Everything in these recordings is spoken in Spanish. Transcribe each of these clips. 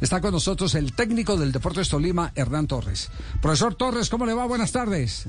Está con nosotros el técnico del Deportes Tolima, Hernán Torres. Profesor Torres, ¿cómo le va? Buenas tardes.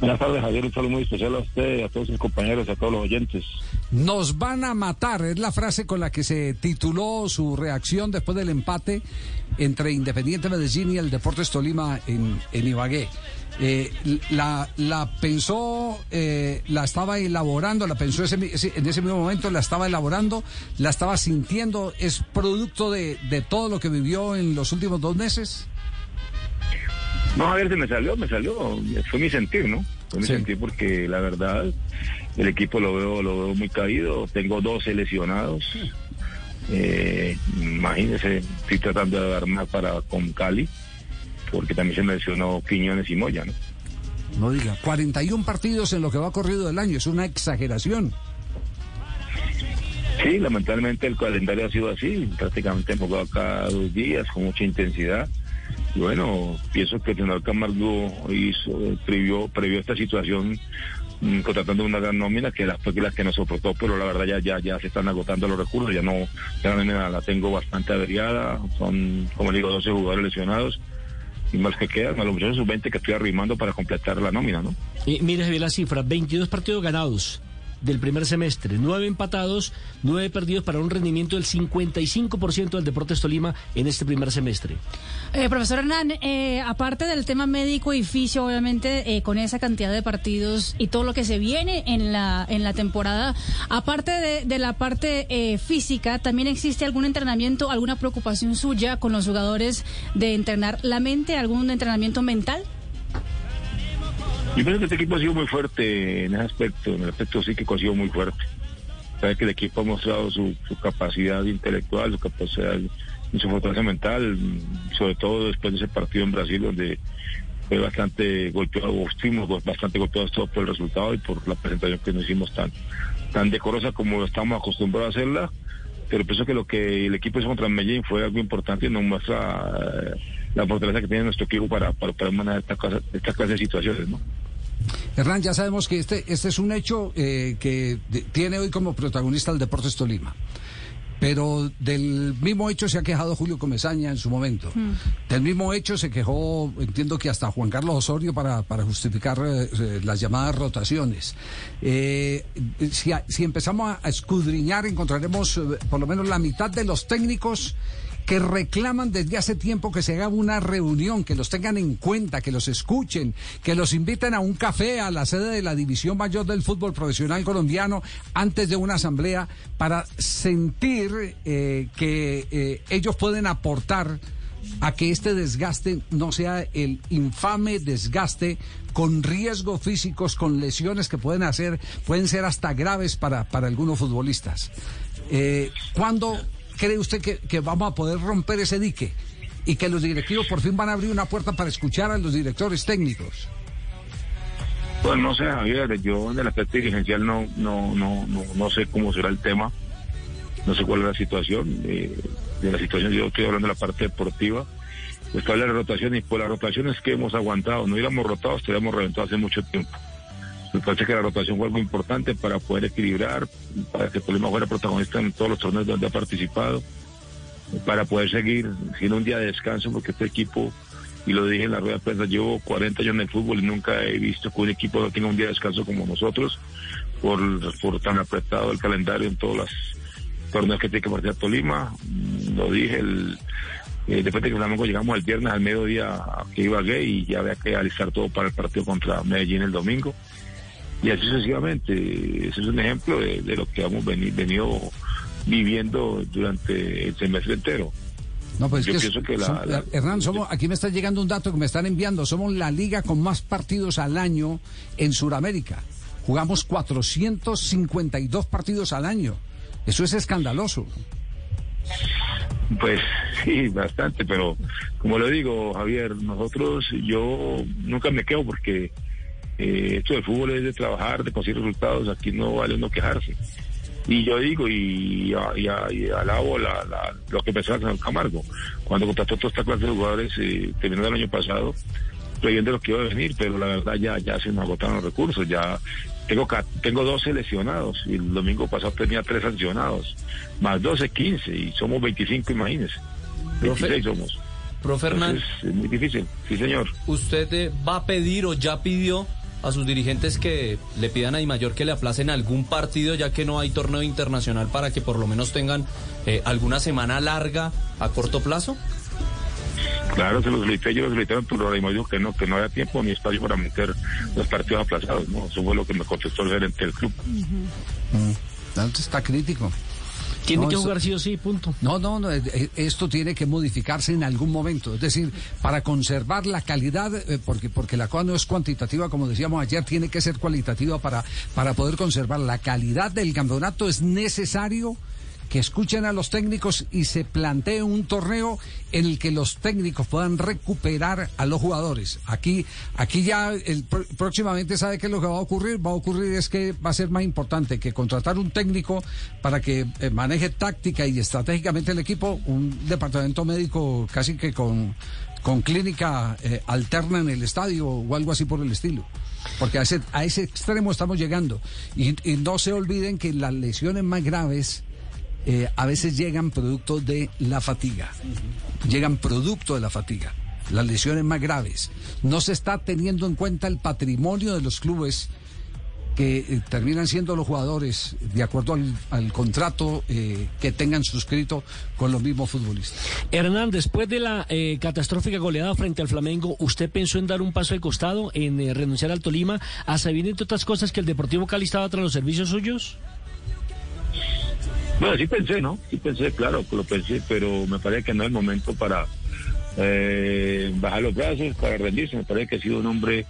Buenas tardes, Javier. Un saludo muy especial a usted, a todos sus compañeros, a todos los oyentes. Nos van a matar, es la frase con la que se tituló su reacción después del empate entre Independiente Medellín y el Deportes Tolima en, en Ibagué. Eh, la, la pensó, eh, la estaba elaborando, la pensó en ese mismo momento, la estaba elaborando, la estaba sintiendo, es producto de, de todo lo que vivió en los últimos dos meses. No, a ver, si me salió, me salió, fue mi sentir, ¿no? Fue mi sentir porque la verdad, el equipo lo veo, lo veo muy caído, tengo 12 lesionados. Eh, imagínense, estoy tratando de armar para con Cali, porque también se me lesionó Quiñones y Moya, ¿no? No diga, 41 partidos en lo que va corrido del año, es una exageración. Sí, lamentablemente el calendario ha sido así, prácticamente enfocado cada dos días, con mucha intensidad. Bueno, pienso que el señor Camargo hizo, previó, esta situación mm, contratando una gran nómina que fue la que nos soportó, pero la verdad ya, ya, ya se están agotando los recursos, ya no, ya la la tengo bastante averiada, son, como digo, 12 jugadores lesionados y más que quedan, a los muchachos sub-20 que estoy arrimando para completar la nómina, ¿no? Y mire, Javier, la cifra, 22 partidos ganados, del primer semestre. Nueve empatados, nueve perdidos para un rendimiento del 55% del Deportes Tolima en este primer semestre. Eh, profesor Hernán, eh, aparte del tema médico y fisio, obviamente, eh, con esa cantidad de partidos y todo lo que se viene en la, en la temporada, aparte de, de la parte eh, física, ¿también existe algún entrenamiento, alguna preocupación suya con los jugadores de entrenar la mente, algún entrenamiento mental? Pienso que este equipo ha sido muy fuerte en ese aspecto, en el aspecto psíquico ha sido muy fuerte. Sabe que el equipo ha mostrado su, capacidad intelectual, su capacidad su fortaleza mental, sobre todo después de ese partido en Brasil donde fue bastante golpeado, fuimos bastante golpeados todos por el resultado y por la presentación que nos hicimos tan, tan decorosa como estamos acostumbrados a hacerla. Pero pienso que lo que el equipo hizo contra Medellín fue algo importante y nos muestra eh, la fortaleza que tiene nuestro equipo para, para manejar esta, esta clase de situaciones, ¿no? Hernán, ya sabemos que este, este es un hecho eh, que de, tiene hoy como protagonista el Deportes Tolima. Pero del mismo hecho se ha quejado Julio Comesaña en su momento. Mm. Del mismo hecho se quejó, entiendo que hasta Juan Carlos Osorio para, para justificar eh, las llamadas rotaciones. Eh, si, a, si, empezamos a escudriñar, encontraremos eh, por lo menos la mitad de los técnicos que reclaman desde hace tiempo que se haga una reunión, que los tengan en cuenta, que los escuchen, que los inviten a un café a la sede de la División Mayor del Fútbol Profesional Colombiano antes de una asamblea para sentir eh, que eh, ellos pueden aportar a que este desgaste no sea el infame desgaste con riesgos físicos, con lesiones que pueden hacer, pueden ser hasta graves para, para algunos futbolistas. Eh, ¿Cuándo cree usted que, que, vamos a poder romper ese dique y que los directivos por fin van a abrir una puerta para escuchar a los directores técnicos? Pues no sé, Javier, yo en el aspecto dirigencial no, no, no, no, no sé cómo será el tema, no sé cuál es la situación, eh, de la situación yo estoy hablando de la parte deportiva, pues habla de rotación y por las rotaciones que hemos aguantado, no hubiéramos rotado, estaríamos reventado hace mucho tiempo. Me parece que la rotación fue algo importante para poder equilibrar, para que Tolima fuera protagonista en todos los torneos donde ha participado, para poder seguir sin un día de descanso, porque este equipo, y lo dije en la rueda de prensa, llevo 40 años en el fútbol y nunca he visto que un equipo no tenga un día de descanso como nosotros, por, por tan apretado el calendario en todos los torneos que tiene que partir a Tolima. Lo dije, el, eh, después de que Flamengo llegamos el viernes al mediodía que iba gay y ya había que alistar todo para el partido contra Medellín el domingo y así sucesivamente. Ese es un ejemplo de, de lo que hemos venido, venido, viviendo durante el semestre entero. No, pues Yo que pienso que la, son, la, Hernán, somos, aquí me está llegando un dato que me están enviando. Somos la liga con más partidos al año en Sudamérica. Jugamos 452 partidos al año. Eso es escandaloso. Pues sí, bastante, pero como le digo, Javier, nosotros, yo nunca me quedo porque eh, esto del fútbol es de trabajar, de conseguir resultados, aquí no vale uno quejarse. Y yo digo, y, y, y alabo la, la, lo que pensaba el Camargo, cuando contrató toda esta clase de jugadores, eh, terminó el año pasado, creyendo lo que iba a venir, pero la verdad ya, ya se nos agotaron los recursos, ya tengo, tengo 12 lesionados, y el domingo pasado tenía 3 sancionados, más 12, 15, y somos 25, imagínense. 26 somos. Profe Entonces, es muy difícil. Sí, señor. ¿usted eh, va a pedir o ya pidió a sus dirigentes que le pidan a Di Mayor que le aplacen algún partido ya que no hay torneo internacional para que por lo menos tengan eh, alguna semana larga a corto plazo? Claro, se los solicité, yo los solicité, pero ahora dijo que no, que no había tiempo ni espacio para meter los partidos aplazados. No, eso fue lo que me contestó el gerente del club. Entonces está crítico. Tiene No, que jugar sí o sí, punto. No, no, no, eh, eh, esto tiene que modificarse en algún momento. Es decir, para conservar la calidad, eh, porque, porque la cosa no es cuantitativa, como decíamos ayer, tiene que ser cualitativa para, para poder conservar la calidad del campeonato. Es necesario que escuchen a los técnicos y se plantee un torneo en el que los técnicos puedan recuperar a los jugadores. Aquí, aquí ya el, pr- próximamente sabe qué es lo que va a ocurrir. Va a ocurrir es que va a ser más importante que contratar un técnico para que eh, maneje táctica y estratégicamente el equipo, un departamento médico casi que con, con clínica eh, alterna en el estadio o algo así por el estilo. Porque a ese, a ese extremo estamos llegando. Y, y no se olviden que las lesiones más graves eh, a veces llegan producto de la fatiga. Llegan producto de la fatiga. Las lesiones más graves. No se está teniendo en cuenta el patrimonio de los clubes que eh, terminan siendo los jugadores de acuerdo al, al contrato eh, que tengan suscrito con los mismos futbolistas. Hernán, después de la eh, catastrófica goleada frente al Flamengo, ¿usted pensó en dar un paso de costado, en renunciar al Tolima, a sabiendo entre otras cosas que el Deportivo Cali estaba tras los servicios suyos? Bueno, sí pensé, ¿no? Sí pensé, claro, lo pensé, pero me parece que no es el momento para eh, bajar los brazos, para rendirse. Me parece que he sido un hombre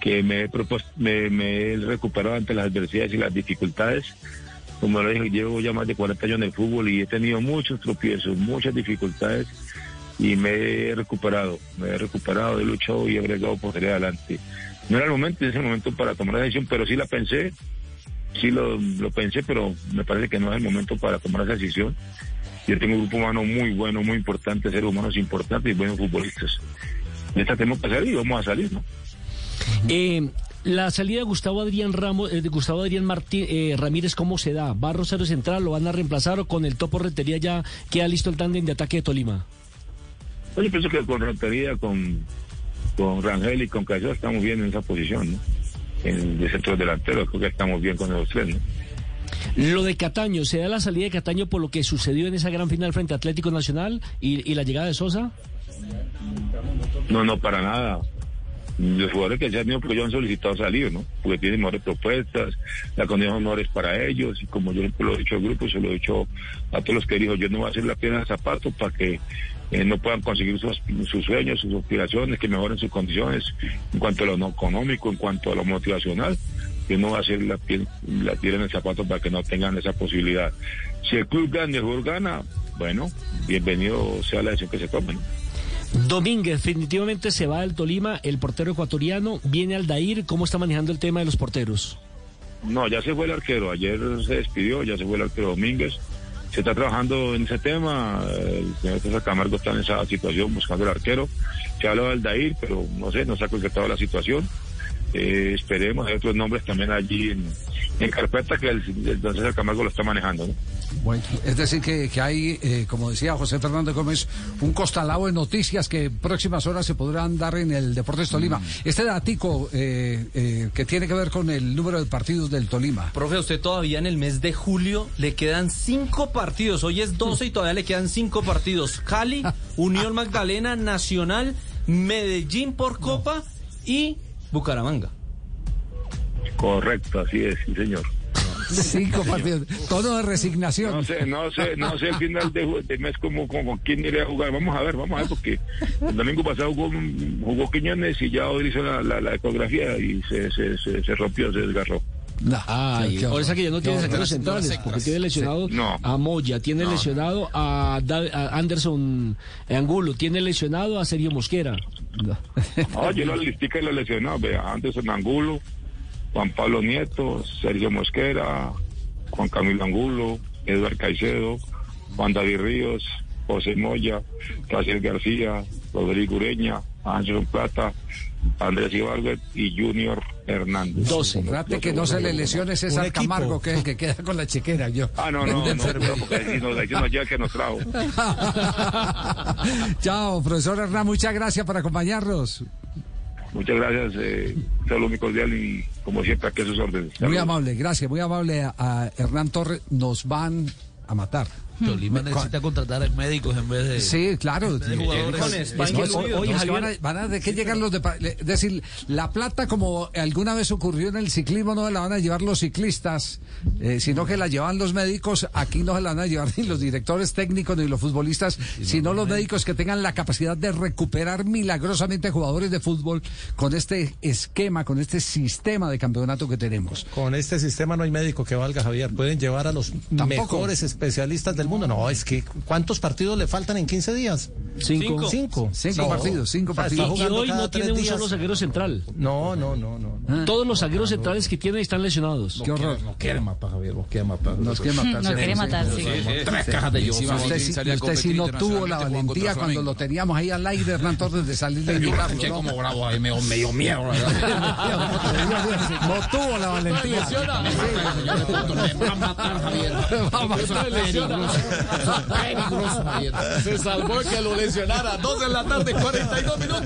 que me he, propuesto, recuperado ante las adversidades y las dificultades. Como lo dije, llevo ya más de 40 años en el fútbol y he tenido muchos tropiezos, muchas dificultades y me he recuperado, me he recuperado, he luchado y he bregado por salir adelante. No era el momento, en ese momento para tomar la decisión, pero sí la pensé, sí lo, lo pensé, pero me parece que no es el momento para tomar esa decisión. Yo tengo un grupo humano muy bueno, muy importante, seres humanos importantes y buenos futbolistas. De esta tenemos que salir y vamos a salir, ¿no? Eh, la salida de Gustavo Adrián Ramos, eh, de Gustavo Adrián Martí, eh, Ramírez, ¿cómo se da? ¿Va a Rosario Central? ¿Lo van a reemplazar o con el Topo Retería ya queda listo el tándem de ataque de Tolima? Pues yo pienso que con Rentería, con, con Rangel y con Cayó estamos bien en esa posición, ¿no? En, de centro delantero, creo que estamos bien con los tres, ¿no? Lo de Cataño, ¿se da la salida de Cataño por lo que sucedió en esa gran final frente a Atlético Nacional y, y la llegada de Sosa? No, no, para nada. Los jugadores que se han porque ellos han solicitado salir, ¿no? Porque tienen mejores propuestas, las condiciones mejores para ellos, y como yo lo he dicho al grupo, se lo he dicho a todos los que dijo, yo no voy a hacer la piedra de zapato para que eh, no puedan conseguir sus, sueños, sus aspiraciones, que mejoren sus condiciones en cuanto a lo no económico, en cuanto a lo motivacional. Yo no voy a hacer la, piel- la piedra en el zapato para que no tengan esa posibilidad. Si el club gana y el jugador gana, bueno, bienvenido sea la decisión que se tome. Domínguez definitivamente se va del Tolima, el portero ecuatoriano, viene Aldair, ¿cómo está manejando el tema de los porteros? No, ya se fue el arquero. Ayer se despidió, ya se fue el arquero Domínguez. Se está trabajando en ese tema. El señor César Camargo está en esa situación buscando el arquero. Se habla del Dair, pero no sé, no se ha concretado la situación. Eh, esperemos, hay otros nombres también allí en, en carpeta que el, el don César Camargo lo está manejando. ¿no? Bueno, es decir, que, que hay, eh, como decía José Fernando Gómez, un costalado de noticias que en próximas horas se podrán dar en el Deportes Tolima. Este datico eh, eh, que tiene que ver con el número de partidos del Tolima. Profe, a usted todavía en el mes de julio le quedan cinco partidos. Hoy es 12 y todavía le quedan cinco partidos. Cali, Unión Magdalena, Nacional, Medellín por Copa y Bucaramanga. Correcto, así es, sí señor. Cinco partidos. Todo de resignación. No sé, no sé, no sé el final de, de mes como, como con quién iré a jugar. Vamos a ver, vamos a ver, porque el domingo pasado jugó, jugó Quiñones y ya hoy hizo la, la, la ecografía y se, se, se, se rompió, se desgarró. No, Ay, por eso que ya no tiene zagueros centrales, porque tiene lesionado No. a Moya, tiene lesionado a Anderson Angulo, tiene lesionado a Sergio Mosquera. No. No, yo la listica y los lesionados, vea, Anderson Angulo, Juan Pablo Nieto, Sergio Mosquera, Juan Camilo Angulo, Eduardo Caicedo, Juan David Ríos, José Moya, Raciel García, Rodrigo Ureña, Ángel Plata, Andrés Ibargüet y Junior Hernández. 12. Trate que no se le lesione César. Camargo, que es el que queda con la chequera. Yo. Ah, no, no, no, no, porque nos, nos lleva que nos trajo. Chao, profesor Hernán, muchas gracias por acompañarnos. Muchas gracias, eh, saludo muy cordial y como siempre aquí a sus órdenes. Muy amable, gracias, muy amable a, a Hernán Torres. Nos van a matar. Tolima necesita contratar médicos en vez de. Sí, claro. de jugadores. Con Es que, que van a, van a- ¿de qué llegan los de Es decir, la plata como alguna vez ocurrió en el ciclismo no se la van a llevar los ciclistas, eh, sino que la llevan los médicos. Aquí no se la van a llevar ni los directores técnicos ni los futbolistas, sino los médicos que tengan la capacidad de recuperar milagrosamente jugadores de fútbol con este esquema, con este sistema de campeonato que tenemos. Con este sistema no hay médico que valga, Javier. Pueden llevar a los Tampoco. mejores especialistas del mundo. No, es que ¿cuántos partidos le faltan en 15 días? Cinco. Cinco. Cinco No. partidos, cinco O sea, partidos. está Y hoy no tiene un solo zaguero central. No, no, no, no. Todos los zagueros centrales que tiene están lesionados. Qué horror. Nos quiere matar, Javier, nos quiere matar. Nos quiere matar. No sí, quiere matar, sí. Tres cajas de yo. Usted, sí- usted sí no tuvo la valentía cuando lo teníamos ahí al aire, Hernán Torres, de salir de invitarlo, Escuché ¿no? como bravo ahí, me dio miedo. No tuvo la valentía. Me va a matar, Javier. Se salvó que lo lesionara. Dos de la tarde, 42 minutos.